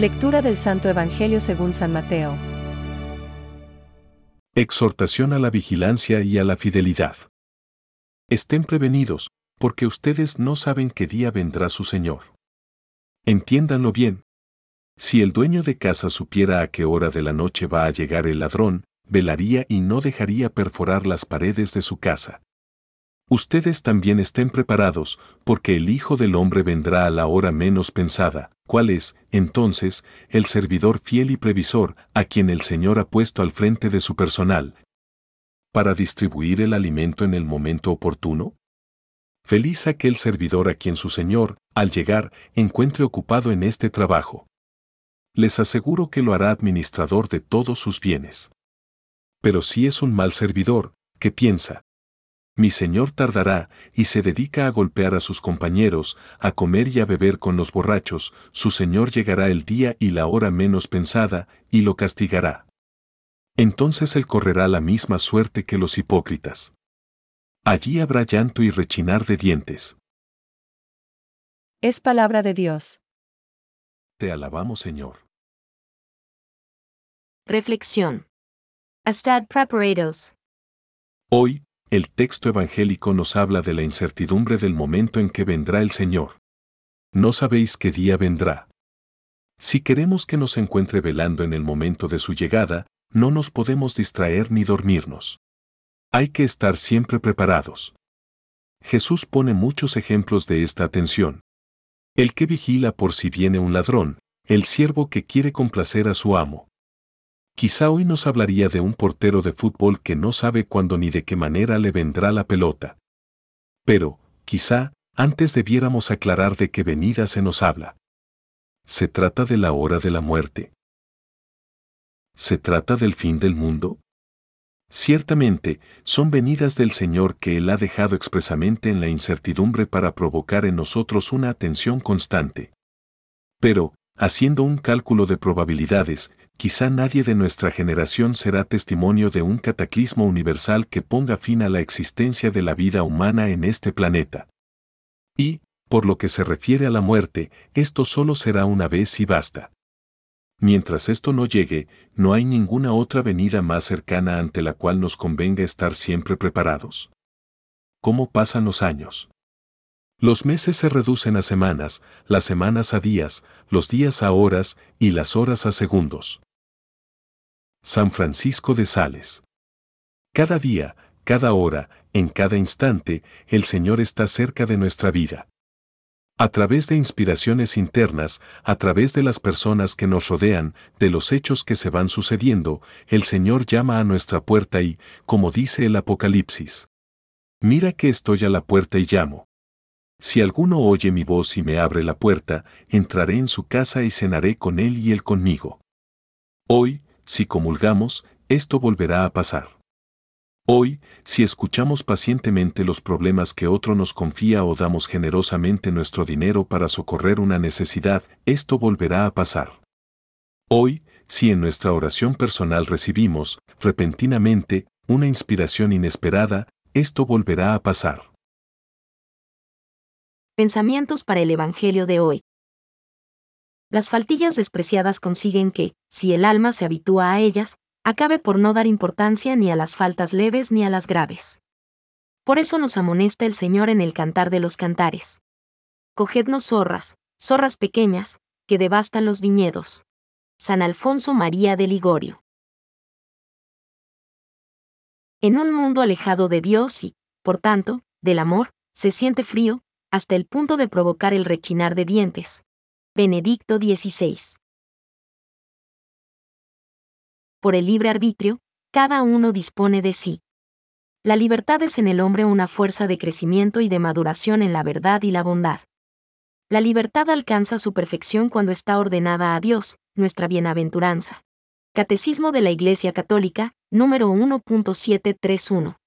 Lectura del Santo Evangelio según San Mateo. Exhortación a la vigilancia y a la fidelidad. Estén prevenidos, porque ustedes no saben qué día vendrá su Señor. Entiéndanlo bien. Si el dueño de casa supiera a qué hora de la noche va a llegar el ladrón, velaría y no dejaría perforar las paredes de su casa. Ustedes también estén preparados, porque el Hijo del Hombre vendrá a la hora menos pensada, cuál es, entonces, el servidor fiel y previsor, a quien el Señor ha puesto al frente de su personal, para distribuir el alimento en el momento oportuno? Feliz aquel servidor a quien su Señor, al llegar, encuentre ocupado en este trabajo. Les aseguro que lo hará administrador de todos sus bienes. Pero si es un mal servidor, ¿qué piensa? Mi señor tardará y se dedica a golpear a sus compañeros, a comer y a beber con los borrachos, su señor llegará el día y la hora menos pensada, y lo castigará. Entonces él correrá la misma suerte que los hipócritas. Allí habrá llanto y rechinar de dientes. Es palabra de Dios. Te alabamos, Señor. Reflexión. Estad preparados. Hoy, el texto evangélico nos habla de la incertidumbre del momento en que vendrá el Señor. No sabéis qué día vendrá. Si queremos que nos encuentre velando en el momento de su llegada, no nos podemos distraer ni dormirnos. Hay que estar siempre preparados. Jesús pone muchos ejemplos de esta atención. El que vigila por si viene un ladrón, el siervo que quiere complacer a su amo. Quizá hoy nos hablaría de un portero de fútbol que no sabe cuándo ni de qué manera le vendrá la pelota. Pero, quizá, antes debiéramos aclarar de qué venida se nos habla. ¿Se trata de la hora de la muerte? ¿Se trata del fin del mundo? Ciertamente, son venidas del Señor que Él ha dejado expresamente en la incertidumbre para provocar en nosotros una atención constante. Pero, haciendo un cálculo de probabilidades, quizá nadie de nuestra generación será testimonio de un cataclismo universal que ponga fin a la existencia de la vida humana en este planeta. Y, por lo que se refiere a la muerte, esto solo será una vez y basta. Mientras esto no llegue, no hay ninguna otra venida más cercana ante la cual nos convenga estar siempre preparados. ¿Cómo pasan los años? Los meses se reducen a semanas, las semanas a días, los días a horas y las horas a segundos. San Francisco de Sales. Cada día, cada hora, en cada instante, el Señor está cerca de nuestra vida. A través de inspiraciones internas, a través de las personas que nos rodean, de los hechos que se van sucediendo, el Señor llama a nuestra puerta y, como dice el Apocalipsis, Mira que estoy a la puerta y llamo. Si alguno oye mi voz y me abre la puerta, entraré en su casa y cenaré con él y él conmigo. Hoy, si comulgamos, esto volverá a pasar. Hoy, si escuchamos pacientemente los problemas que otro nos confía o damos generosamente nuestro dinero para socorrer una necesidad, esto volverá a pasar. Hoy, si en nuestra oración personal recibimos, repentinamente, una inspiración inesperada, esto volverá a pasar. Pensamientos para el Evangelio de hoy. Las faltillas despreciadas consiguen que, si el alma se habitúa a ellas, acabe por no dar importancia ni a las faltas leves ni a las graves. Por eso nos amonesta el Señor en el Cantar de los Cantares. Cogednos zorras, zorras pequeñas, que devastan los viñedos. San Alfonso María de Ligorio. En un mundo alejado de Dios y, por tanto, del amor, se siente frío, hasta el punto de provocar el rechinar de dientes. Benedicto XVI por el libre arbitrio, cada uno dispone de sí. La libertad es en el hombre una fuerza de crecimiento y de maduración en la verdad y la bondad. La libertad alcanza su perfección cuando está ordenada a Dios, nuestra bienaventuranza. Catecismo de la Iglesia Católica, número 1.731.